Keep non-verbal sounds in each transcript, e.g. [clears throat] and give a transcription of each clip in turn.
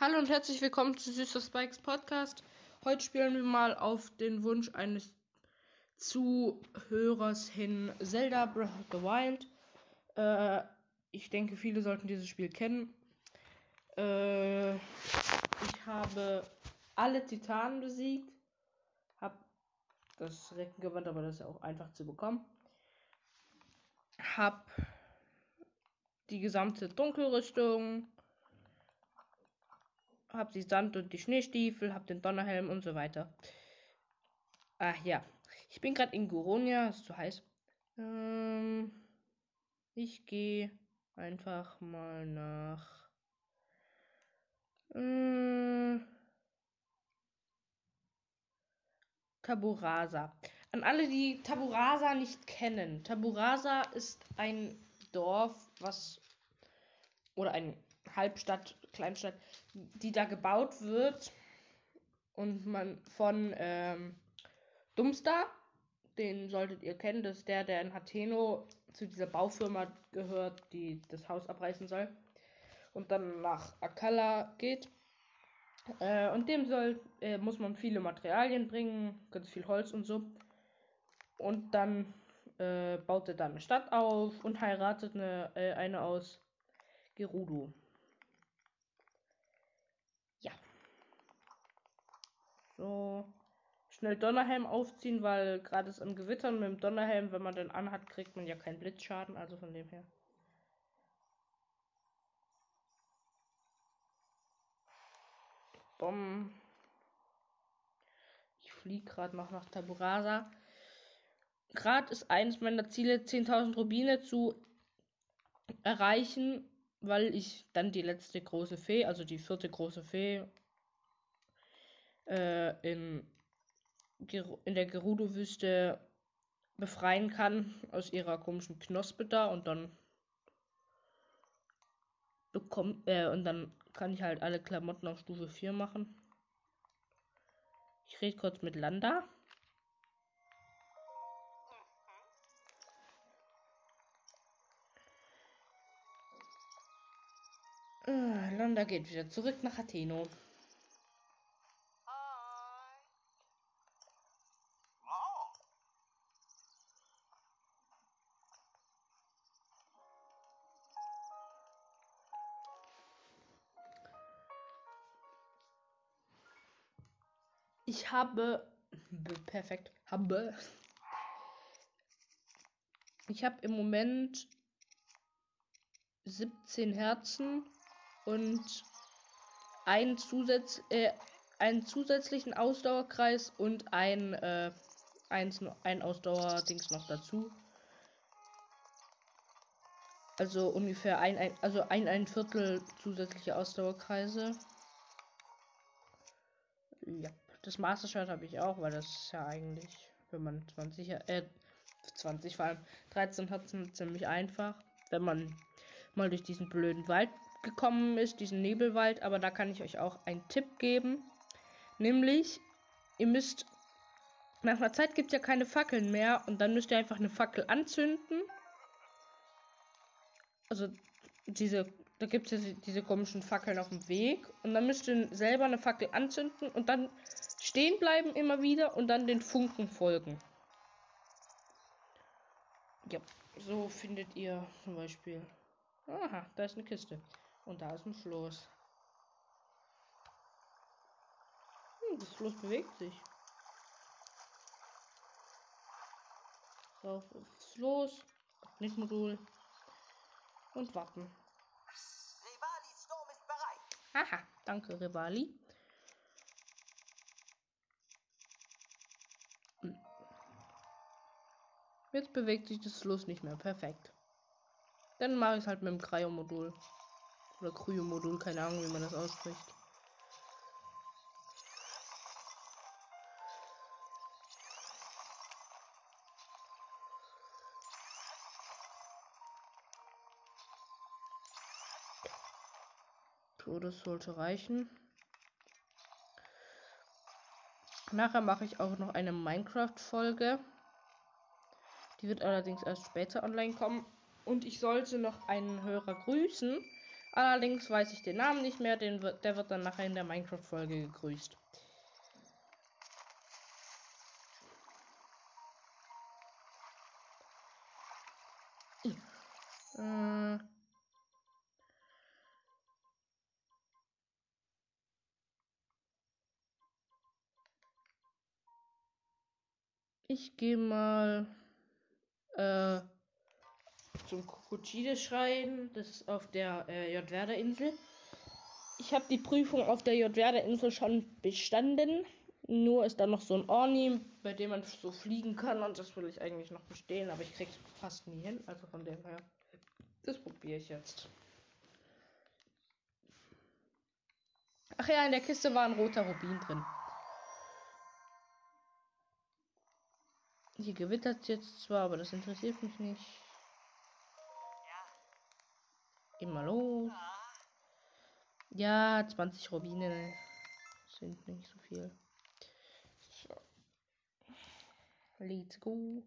Hallo und herzlich willkommen zu Süßer Spikes Podcast. Heute spielen wir mal auf den Wunsch eines Zuhörers hin Zelda Breath of the Wild. Äh, ich denke, viele sollten dieses Spiel kennen. Äh, ich habe alle Titanen besiegt. Hab das Reckengewand, aber das ist ja auch einfach zu bekommen. Hab die gesamte Dunkelrüstung hab die Sand- und die Schneestiefel, hab den Donnerhelm und so weiter. Ach ja. Ich bin gerade in Goronia, ist zu heiß. Ähm, ich gehe einfach mal nach. Äh, Taburasa. An alle, die Taburasa nicht kennen. Taburasa ist ein Dorf, was. Oder ein Halbstadt, Kleinstadt, die da gebaut wird. Und man von ähm, Dumstar, den solltet ihr kennen, das ist der, der in Hateno zu dieser Baufirma gehört, die das Haus abreißen soll. Und dann nach Akala geht. Äh, und dem soll, äh, muss man viele Materialien bringen, ganz viel Holz und so. Und dann äh, baut er dann eine Stadt auf und heiratet eine, äh, eine aus Gerudo. Ja. So. Schnell Donnerhelm aufziehen, weil gerade ist am Gewittern mit dem Donnerhelm, wenn man den anhat, kriegt man ja keinen Blitzschaden, also von dem her. Bom. Ich fliege gerade noch nach Taburasa. Gerade ist eines meiner Ziele, 10.000 Rubine zu erreichen, weil ich dann die letzte große Fee, also die vierte große Fee, äh, in, in der Gerudo-Wüste befreien kann aus ihrer komischen Knospe da und dann bekommt äh, und dann kann ich halt alle Klamotten auf Stufe 4 machen. Ich rede kurz mit Landa. Äh, Landa geht wieder zurück nach Atheno. Habe [laughs] perfekt habe ich habe im Moment 17 Herzen und einen, Zusatz, äh, einen zusätzlichen Ausdauerkreis und ein, äh, eins, ein Ausdauerdings noch dazu. Also ungefähr ein, ein, also ein, ein Viertel zusätzliche Ausdauerkreise. Ja, das Master Shirt habe ich auch, weil das ist ja eigentlich, wenn man 20, äh, 20 vor allem 13 hat, ziemlich einfach, wenn man mal durch diesen blöden Wald gekommen ist, diesen Nebelwald, aber da kann ich euch auch einen Tipp geben. Nämlich, ihr müsst, nach einer Zeit gibt es ja keine Fackeln mehr und dann müsst ihr einfach eine Fackel anzünden. Also diese, da gibt es ja diese komischen Fackeln auf dem Weg und dann müsst ihr selber eine Fackel anzünden und dann stehen bleiben immer wieder und dann den Funken folgen. Ja, so findet ihr zum Beispiel. Aha, da ist eine Kiste. Und da ist ein Floß. Hm, das Floß bewegt sich. Rauf aufs Floß. Magnetmodul. Und warten. Rivalis Sturm ist bereit. Haha, danke, Rivali. Jetzt bewegt sich das Floß nicht mehr. Perfekt. Dann mache ich es halt mit dem Cryo-Modul. Oder Kryo-Modul, keine Ahnung, wie man das ausspricht. So, das sollte reichen. Nachher mache ich auch noch eine Minecraft-Folge. Die wird allerdings erst später online kommen. Und ich sollte noch einen Hörer grüßen. Allerdings weiß ich den Namen nicht mehr, den wird, der wird dann nachher in der Minecraft-Folge gegrüßt. Äh. Ich gehe mal äh, zum Krokodile-Schrein. Das ist auf der äh, Jodwerder-Insel. Ich habe die Prüfung auf der Jodwerder-Insel schon bestanden. Nur ist da noch so ein Orni, bei dem man so fliegen kann. Und das will ich eigentlich noch bestehen. Aber ich krieg's fast nie hin. Also von dem her. Das probiere ich jetzt. Ach ja, in der Kiste war ein roter Rubin drin. Hier gewittert jetzt zwar, aber das interessiert mich nicht. Immer los. Ja, 20 Rubine sind nicht so viel. So. Let's go.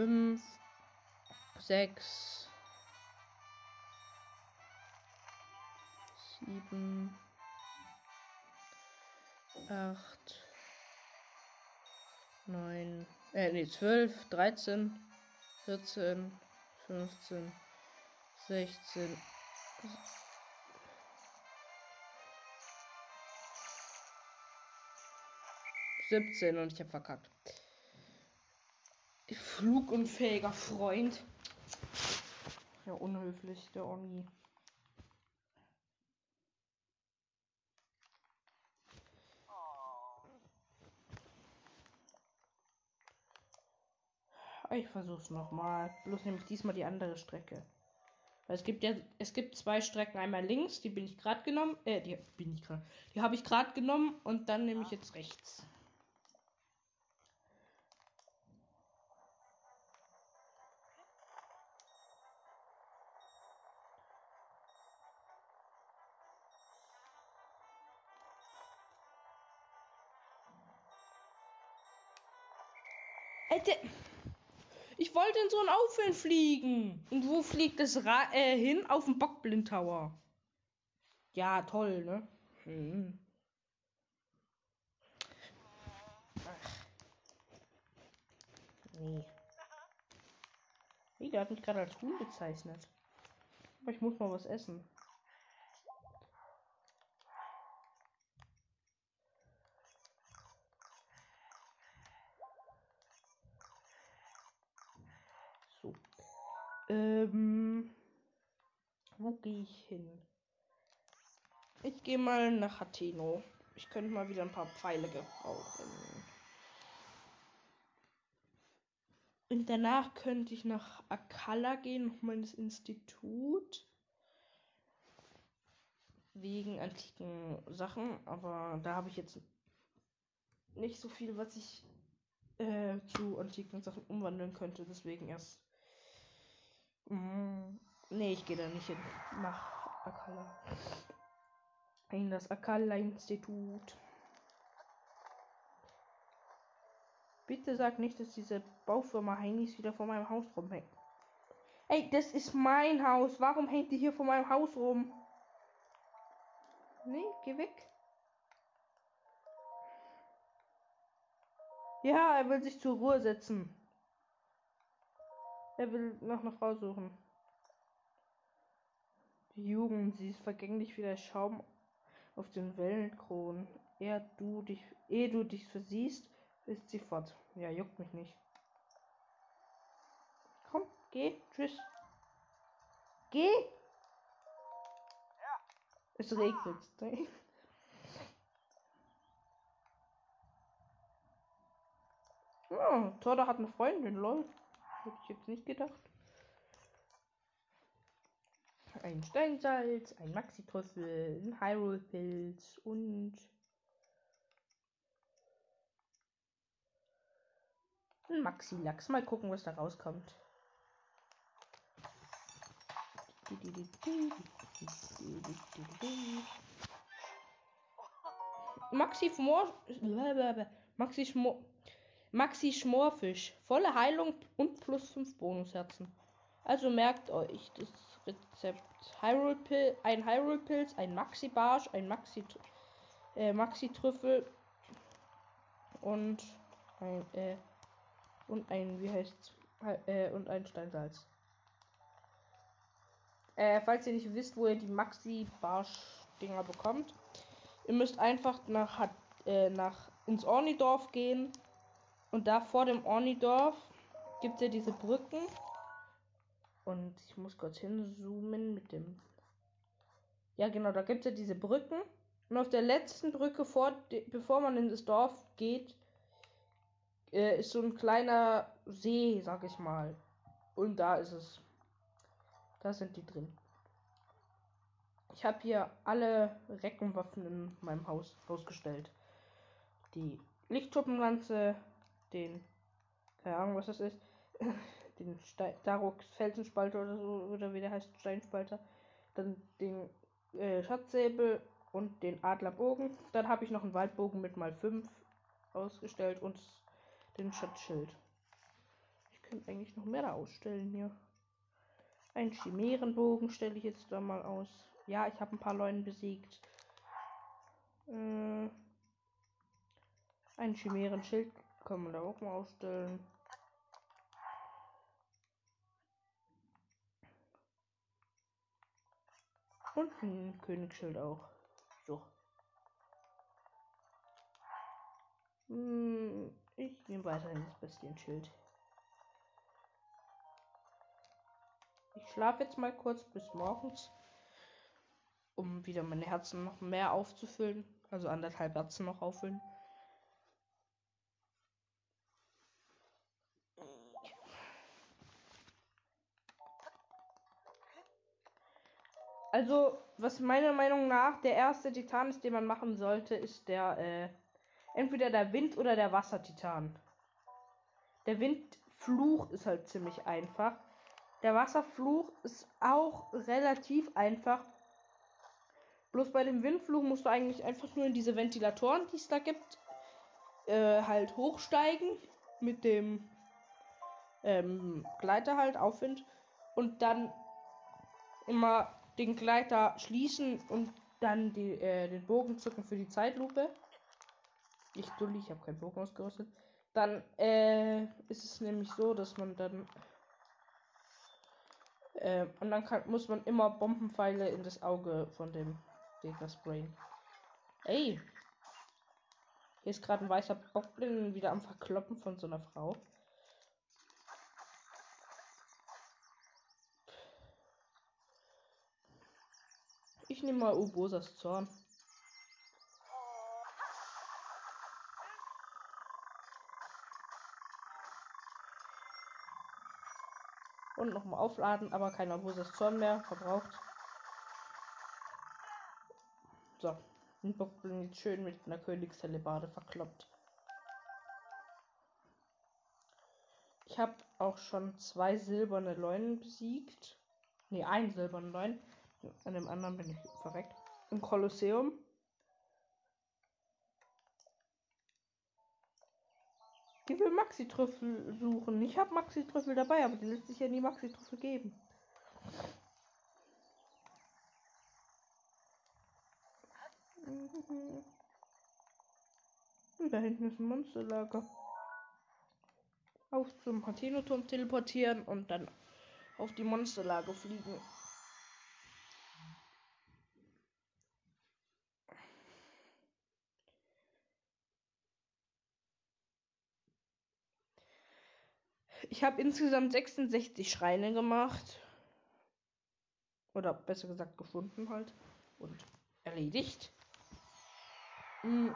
Fünf, sechs, sieben, acht, neun, äh, nee, zwölf, dreizehn, vierzehn, fünfzehn, sechzehn, 17 und ich habe verkackt. Flugunfähiger Freund. Ja, unhöflich, der Oni. Ich versuch's nochmal. Bloß nämlich diesmal die andere Strecke. Weil es gibt ja, es gibt zwei Strecken. Einmal links, die bin ich gerade genommen. Äh, die bin ich gerade. Die habe ich gerade genommen und dann nehme ich jetzt rechts. Alter, ich wollte in so ein Auffüllen fliegen. Und wo fliegt es äh, hin? Auf den Bockblind Tower. Ja, toll, ne? Hm. Ach. Nee. Nee, der hat mich gerade als Huhn bezeichnet. Aber ich muss mal was essen. Ähm, wo gehe ich hin? Ich gehe mal nach Hateno. Ich könnte mal wieder ein paar Pfeile gebrauchen. Und danach könnte ich nach Akala gehen, nochmal ins Institut. Wegen antiken Sachen. Aber da habe ich jetzt nicht so viel, was ich äh, zu antiken Sachen umwandeln könnte. Deswegen erst Mm, nee, ich gehe da nicht hin. Nach Akala. In das Akala-Institut. Bitte sag nicht, dass diese Baufirma Heinis wieder vor meinem Haus rumhängt. Ey, das ist mein Haus. Warum hängt die hier vor meinem Haus rum? Nee, geh weg. Ja, er will sich zur Ruhe setzen. Er will nach einer Frau suchen. Die Jugend, sie ist vergänglich wie der Schaum auf den Wellenkronen. Er, du dich, ehe du dich versiehst, ist sie fort. Ja, juckt mich nicht. Komm, geh, tschüss. Geh! Ja. Es regnet. [laughs] Oh, Torda hat eine Freundin, lol. Hätte ich jetzt nicht gedacht. Ein Steinsalz, ein Maxi-Trüffel, ein Hyrule-Pilz und Ein Maxi-Lachs. Mal gucken, was da rauskommt. Maxi Schmor Maxi Schmor Maxi Schmorfisch. Volle Heilung und plus 5 Bonusherzen. Also merkt euch das Rezept. Hyrule Pil ein Hyrule Pilz, ein Maxi Barsch, ein Maxi äh, Maxi Trüffel und ein äh, und ein wie heißt äh, und ein Steinsalz. Äh, falls ihr nicht wisst, wo ihr die Maxi Barsch Dinger bekommt, ihr müsst einfach nach äh, nach ins Ornidorf gehen und da vor dem Ornidorf gibt es ja diese Brücken und ich muss kurz hinzoomen mit dem. Ja, genau, da gibt es ja diese Brücken. Und auf der letzten Brücke, vor, bevor man in das Dorf geht, äh, ist so ein kleiner See, sag ich mal. Und da ist es. Da sind die drin. Ich habe hier alle Reckenwaffen in meinem Haus ausgestellt. Die Lichtschuppenlanze, den. Keine Ahnung, was das ist. [laughs] den Stein, Darox Felsenspalter oder so, oder wie der heißt, Steinspalter. Dann den äh, Schatzsäbel und den Adlerbogen. Dann habe ich noch einen Waldbogen mit mal 5 ausgestellt und den Schatzschild. Ich könnte eigentlich noch mehr da ausstellen hier. Ein Chimärenbogen stelle ich jetzt da mal aus. Ja, ich habe ein paar Leute besiegt. Äh, ein Chimären-Schild kann man da auch mal ausstellen. Und ein Königsschild auch. So. Hm, ich nehme weiterhin das Bestienschild. Ich schlafe jetzt mal kurz bis morgens, um wieder meine Herzen noch mehr aufzufüllen. Also anderthalb Herzen noch auffüllen. Also, was meiner Meinung nach der erste Titan ist, den man machen sollte, ist der äh, entweder der Wind oder der Wassertitan. Der Windfluch ist halt ziemlich einfach. Der Wasserfluch ist auch relativ einfach. Bloß bei dem Windfluch musst du eigentlich einfach nur in diese Ventilatoren, die es da gibt, äh, halt hochsteigen mit dem ähm, Gleiter halt Aufwind und dann immer den Gleiter schließen und dann die, äh, den Bogen zücken für die Zeitlupe. Ich dulli, ich habe keinen Bogen ausgerüstet. Dann äh, ist es nämlich so, dass man dann äh, und dann kann, muss man immer Bombenpfeile in das Auge von dem Gegner sprayen. Ey! Hier ist gerade ein weißer Bockblin wieder am Verkloppen von so einer Frau. Ich nehme mal Ubosas Zorn. Und nochmal aufladen, aber kein Ubosas Zorn mehr verbraucht. So. Und Bock bin jetzt schön mit einer Königshellebarde verkloppt. Ich habe auch schon zwei silberne Leunen besiegt. Ne, ein silbernen Leuen. An dem anderen bin ich verreckt. Im Kolosseum. Die will Maxi-Trüffel suchen. Ich habe Maxi-Trüffel dabei, aber die lässt sich ja nie Maxi-Trüffel geben. Da hinten ist ein Monsterlager. Auf zum Hateno-Turm teleportieren und dann auf die Monsterlager fliegen. Ich habe insgesamt 66 Schreine gemacht. Oder besser gesagt gefunden halt. Und erledigt. Hm.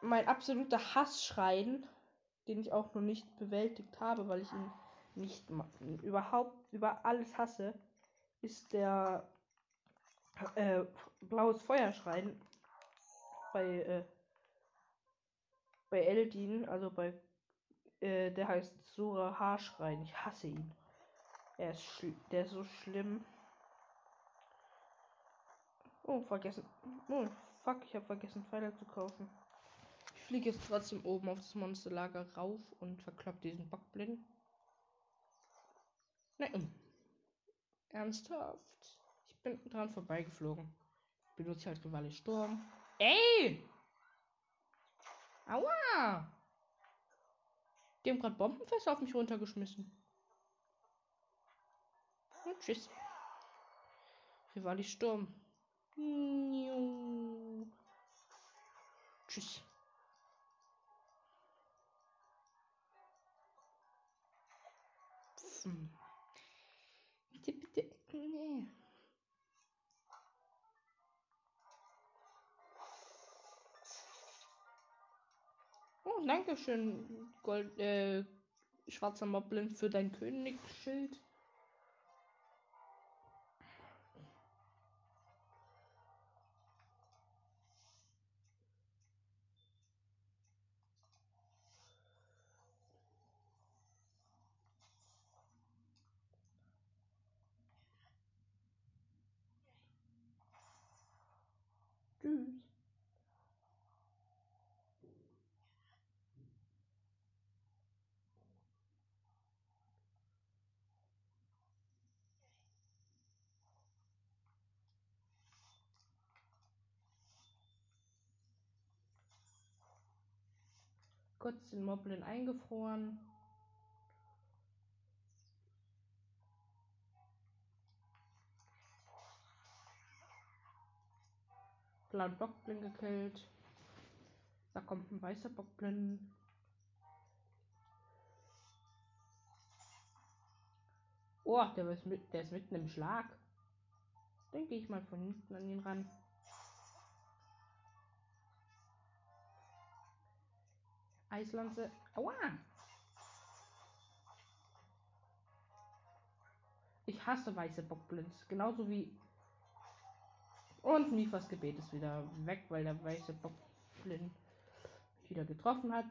Mein absoluter Hassschrein, den ich auch noch nicht bewältigt habe, weil ich ihn nicht überhaupt über alles hasse, ist der äh, blaues Feuerschrein bei äh, bei Eldin, also bei äh, der heißt Sora Haarschrein. Ich hasse ihn. Er ist der ist so schlimm. Oh, vergessen. Oh, fuck, ich habe vergessen, Pfeile zu kaufen. Ich fliege jetzt trotzdem oben auf das Monsterlager rauf und verklopp diesen Bockblind. Nein. Ernsthaft? Ich bin dran vorbeigeflogen. Benutze halt Rivale Sturm. Ey! Aua! Die haben gerade Bombenfässer auf mich runtergeschmissen. Und tschüss. Rivali Sturm. Niu. Tschüss. Hm. Bitte, bitte. Nee. Oh, danke schön, Gold, äh, schwarzer Moblin, für dein Königsschild. Tschüss. Kurz den Moblin eingefroren. Blauen Bockblin gekillt. Da kommt ein weißer Bockblin. Oh, der ist, mit, der ist mitten im Schlag. Gehe ich mal von hinten an ihn ran. Eislanze. Aua! Ich hasse weiße Bockblins. Genauso wie. Und Mifas Gebet ist wieder weg, weil der weiße Bockblin wieder getroffen hat.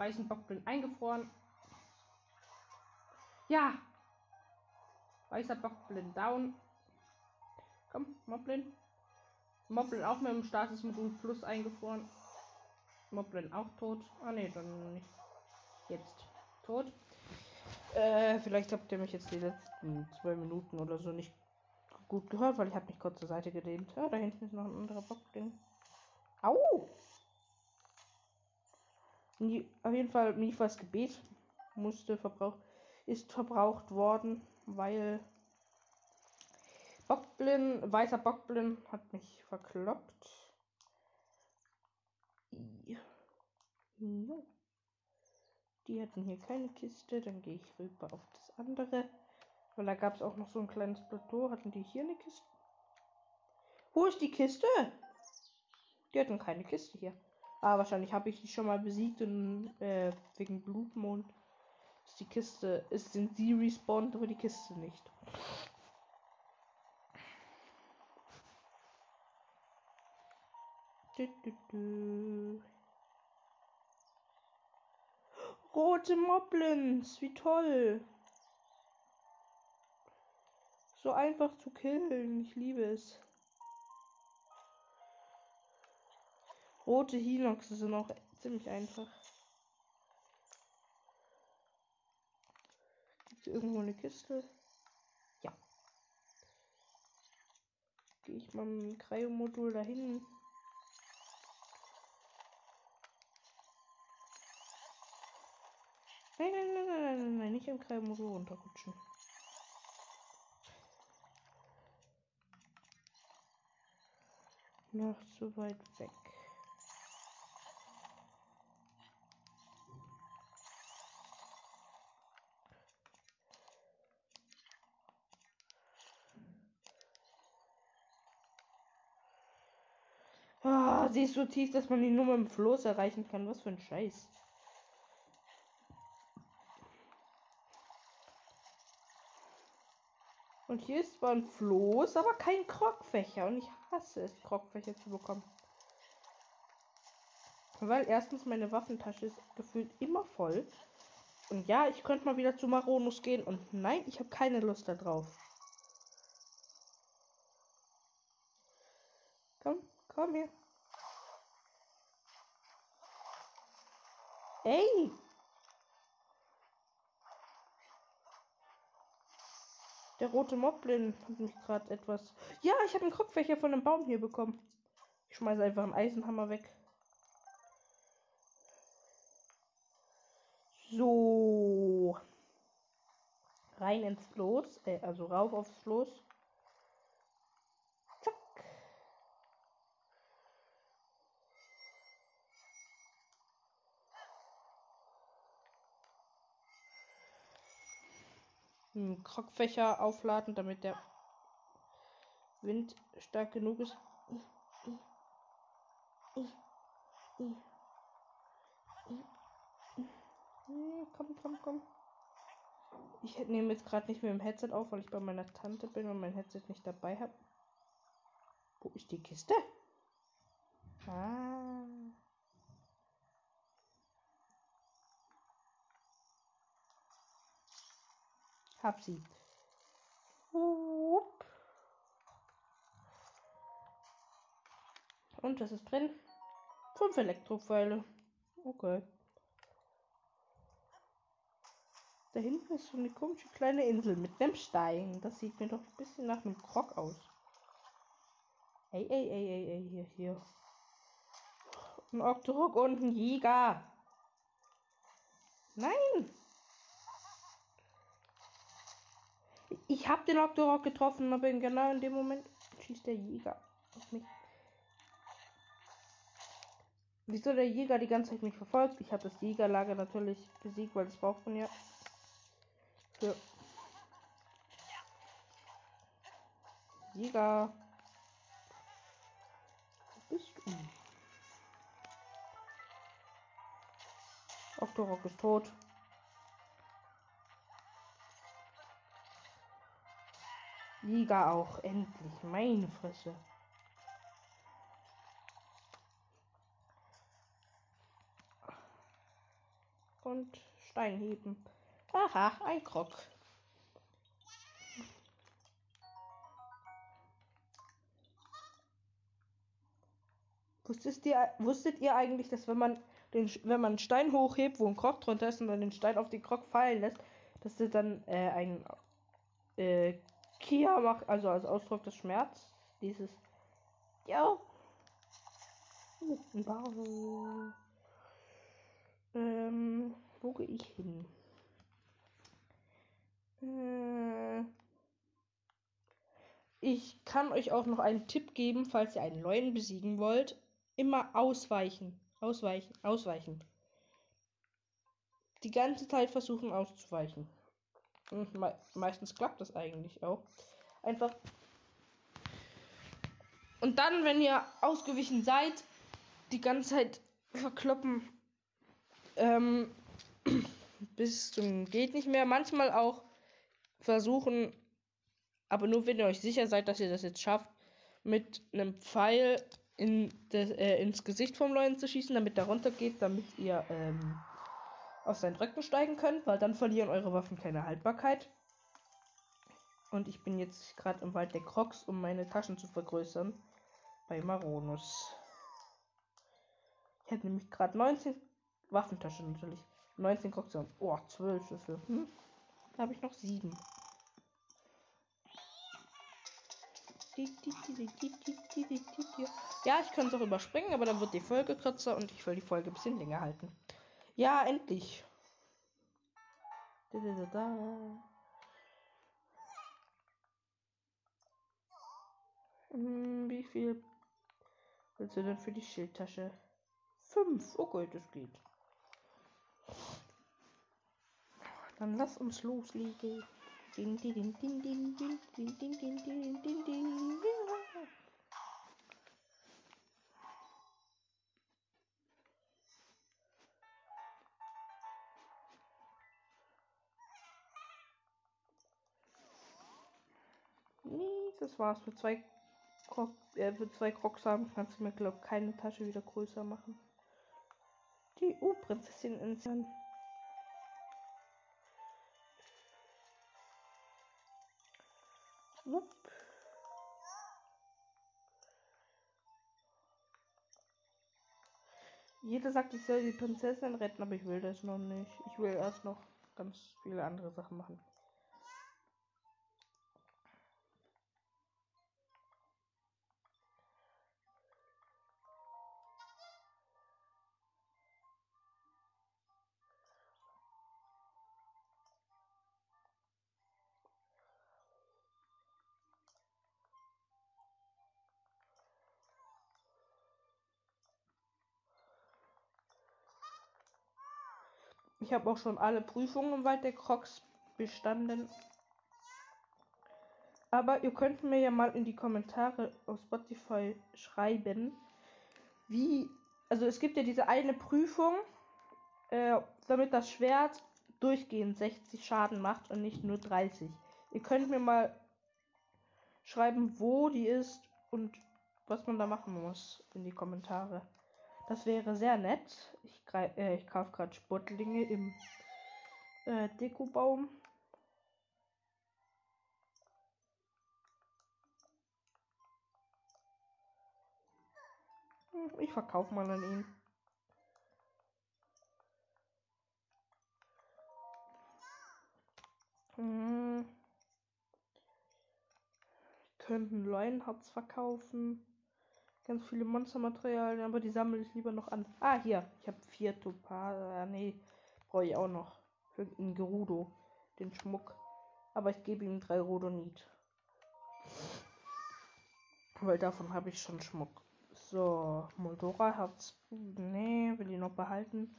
Weißen Bockblin eingefroren. Ja! Weißer Bockblin down. Komm, Moblin. Moblin auch mit dem Statusmodul Plus eingefroren. Moblin auch tot. Ah ne, dann nicht. Jetzt tot. Äh, vielleicht habt ihr mich jetzt die letzten zwei Minuten oder so nicht gut gehört, weil ich habe mich kurz zur Seite gedehnt. Ja, da hinten ist noch ein anderer Bockblin. Au! Auf jeden Fall Mifas Gebet musste verbraucht, ist verbraucht worden, weil Bockblin, weißer Bockblin hat mich verkloppt. Jo. Die hatten hier keine Kiste, dann gehe ich rüber auf das andere. Weil da gab es auch noch so ein kleines Plateau. Hatten die hier eine Kiste? Wo ist die Kiste? Die hatten keine Kiste hier. Ah, wahrscheinlich habe ich die schon mal besiegt und äh, wegen Blutmond ist die Kiste, ist sind sie respawned, aber die Kiste nicht. Du, du, du. Rote Moblins, wie toll. So einfach zu killen, ich liebe es. Rote Hinox sind auch ziemlich einfach. Gibt es irgendwo eine Kiste? Ja. Gehe ich mal mit dem Cryo-Modul dahin. Nein, nein, nein, nein, nein, nein, nein, nicht im Cryo-Modul runterrutschen. Noch zu weit weg. Ah, oh, sie ist so tief, dass man die nur mit dem Floß erreichen kann. Was für ein Scheiß. Und hier ist zwar ein Floß, aber kein Krogfächer. Und ich hasse es, Krogfächer zu bekommen. Weil erstens meine Waffentasche ist gefühlt immer voll. Und ja, ich könnte mal wieder zu Maronus gehen. Und nein, ich habe keine Lust darauf. Komm, her. Ey! Der rote Moblin hat mich gerade etwas. Ja, ich habe einen Kopfwächer von einem Baum hier bekommen. Ich schmeiße einfach einen Eisenhammer weg. So. Rein ins Floß. Äh, also rauf aufs Floß. Hm, Krogfächer aufladen, damit der Wind stark genug ist. Komm, komm, komm. Ich nehme jetzt gerade nicht mehr im Headset auf, weil ich bei meiner Tante bin und mein Headset nicht dabei habe. Wo ist die Kiste? Ah. Hab sie. Und was ist drin? Fünf Elektropfeile. Okay. Da hinten ist so eine komische kleine Insel mit einem Stein. Das sieht mir doch ein bisschen nach einem Krog aus. Ey, ey, ey, ey, ey, hier, hier. Ein Octorok und ein Jäger. Nein! Ich habe den Octorok getroffen, aber genau in dem Moment schießt der Jäger auf mich. Wieso der Jäger die ganze Zeit mich verfolgt? Ich habe das Jägerlager natürlich besiegt, weil das braucht man ja. Für Jäger. Wo bist du? Octorok ist tot. Jäger auch, endlich. Meine Fresse. Und Stein heben. Aha, ein Krog. Wusstet ihr, wusstet ihr eigentlich, dass wenn man den, wenn man einen Stein hochhebt, wo ein Krog drunter ist und dann den Stein auf den Krog fallen lässt, dass das dann äh, ein äh, Kia macht, also als Ausdruck des Schmerz, dieses Ja. Ähm, wo gehe ich hin? Äh, ich kann euch auch noch einen Tipp geben, falls ihr einen Leuen besiegen wollt. Immer ausweichen. Ausweichen. Ausweichen. Die ganze Zeit versuchen auszuweichen. Und me meistens klappt das eigentlich auch. Einfach. Und dann, wenn ihr ausgewichen seid, die ganze Zeit verkloppen. Ähm, [clears throat] bis zum geht nicht mehr. Manchmal auch versuchen, aber nur wenn ihr euch sicher seid, dass ihr das jetzt schafft, mit einem Pfeil in das, äh, ins Gesicht vom Leuen zu schießen, damit er runtergeht, damit ihr ähm, auf seinen Rücken steigen könnt, weil dann verlieren eure Waffen keine Haltbarkeit. Und ich bin jetzt gerade im Wald der Crocs, um meine Taschen zu vergrößern. Bei Maronus. Ich hätte nämlich gerade 19 Waffentaschen natürlich. 19 Crocs. Oh, 12 Schüsse. Hm? Da habe ich noch 7. Ja, ich kann es auch überspringen, aber dann wird die Folge kürzer und ich will die Folge ein bisschen länger halten. Ja, endlich. Da, da, da, hm, wie viel willst du denn für die Schildtasche? Fünf. Okay, das geht. Dann lass uns loslegen. Din, din, din, din, din, din, din, din, din, din, din, din. Das war's für zwei Krog, äh, für zwei Krogsamen kannst du mir glaub keine Tasche wieder größer machen. Die U-Prinzessin in Wupp. Jeder sagt, ich soll die Prinzessin retten, aber ich will das noch nicht. Ich will erst noch ganz viele andere Sachen machen. Ich habe auch schon alle Prüfungen im Wald der Crocs bestanden. Aber ihr könnt mir ja mal in die Kommentare auf Spotify schreiben, wie. Also es gibt ja diese eine Prüfung, äh, damit das Schwert durchgehend 60 Schaden macht und nicht nur 30. Ihr könnt mir mal schreiben, wo die ist und was man da machen muss in die Kommentare. Das wäre sehr nett. Ich, äh, ich kaufe gerade Sportlinge im äh, Dekobaum. Hm, ich verkaufe mal an ihn. Hm. Könnten Leuenherz verkaufen. Ganz viele Monstermaterialien, aber die sammle ich lieber noch an. Ah, hier. Ich habe vier Topaz. Ah, nee, brauche ich auch noch. Für den Gerudo. Den Schmuck. Aber ich gebe ihm drei Rodonit. Weil davon habe ich schon Schmuck. So, Moldora Herz. Nee, will ich noch behalten.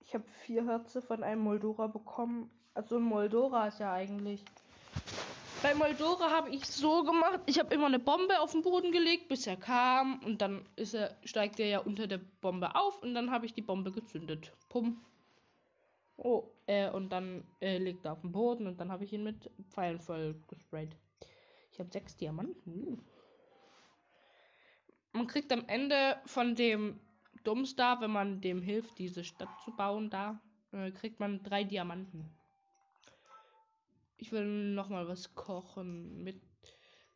Ich habe vier Herze von einem Moldora bekommen. Also ein Moldora ist ja eigentlich bei Moldora habe ich so gemacht, ich habe immer eine Bombe auf den Boden gelegt, bis er kam und dann ist er, steigt er ja unter der Bombe auf und dann habe ich die Bombe gezündet. Pum. Oh, äh, und dann äh, liegt er auf dem Boden und dann habe ich ihn mit Pfeilen voll gesprayt. Ich habe sechs Diamanten. Man kriegt am Ende von dem Dummstar, wenn man dem hilft, diese Stadt zu bauen, da äh, kriegt man drei Diamanten. Ich will noch mal was kochen mit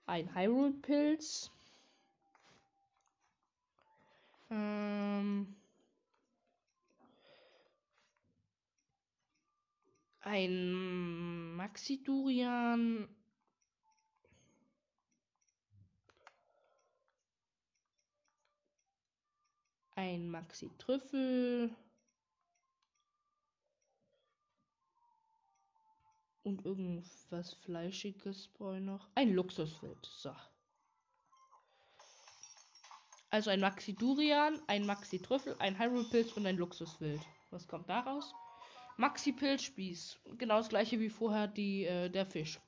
ein Hyrule Pilz. Ähm, ein Maxi Durian. Ein Maxi Und irgendwas Fleischiges brauche ich noch. Ein Luxuswild. So. Also ein Maxi Durian, ein Maxi Trüffel, ein Hyrule Pilz und ein Luxuswild. Was kommt daraus? Maxi Pilzspieß. Genau das gleiche wie vorher die, äh, der Fisch.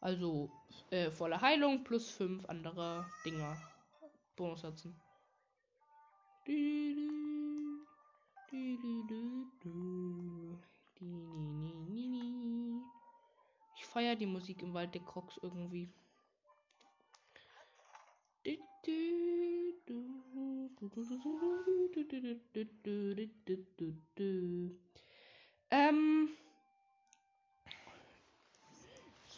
Also äh, volle Heilung plus fünf andere Dinger. Bonussätzen. Du, du, du, feiere die Musik im Wald der Crocs irgendwie. Ähm.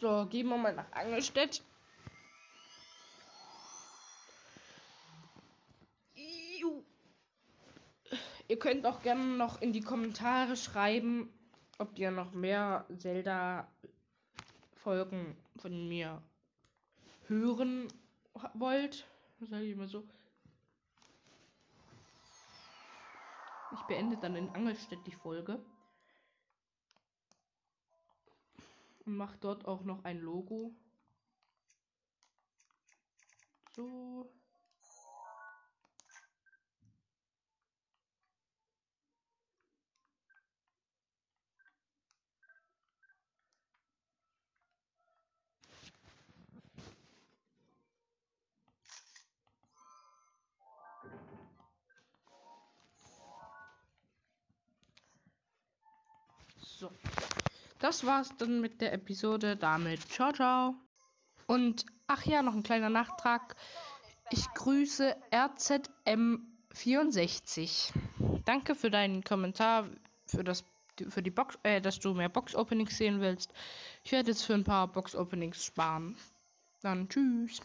So, gehen wir mal nach Angelstedt. Ihr könnt auch gerne noch in die Kommentare schreiben, ob ihr noch mehr Zelda Folgen von mir hören wollt, sage ich mal so. Ich beende dann in Angelstedt die Folge. Und mache dort auch noch ein Logo. So. So. Das war's dann mit der Episode. Damit ciao, ciao. Und ach ja, noch ein kleiner Nachtrag. Ich grüße RZM64. Danke für deinen Kommentar, für das für die Box, äh, dass du mehr Box-Openings sehen willst. Ich werde jetzt für ein paar Box-Openings sparen. Dann tschüss.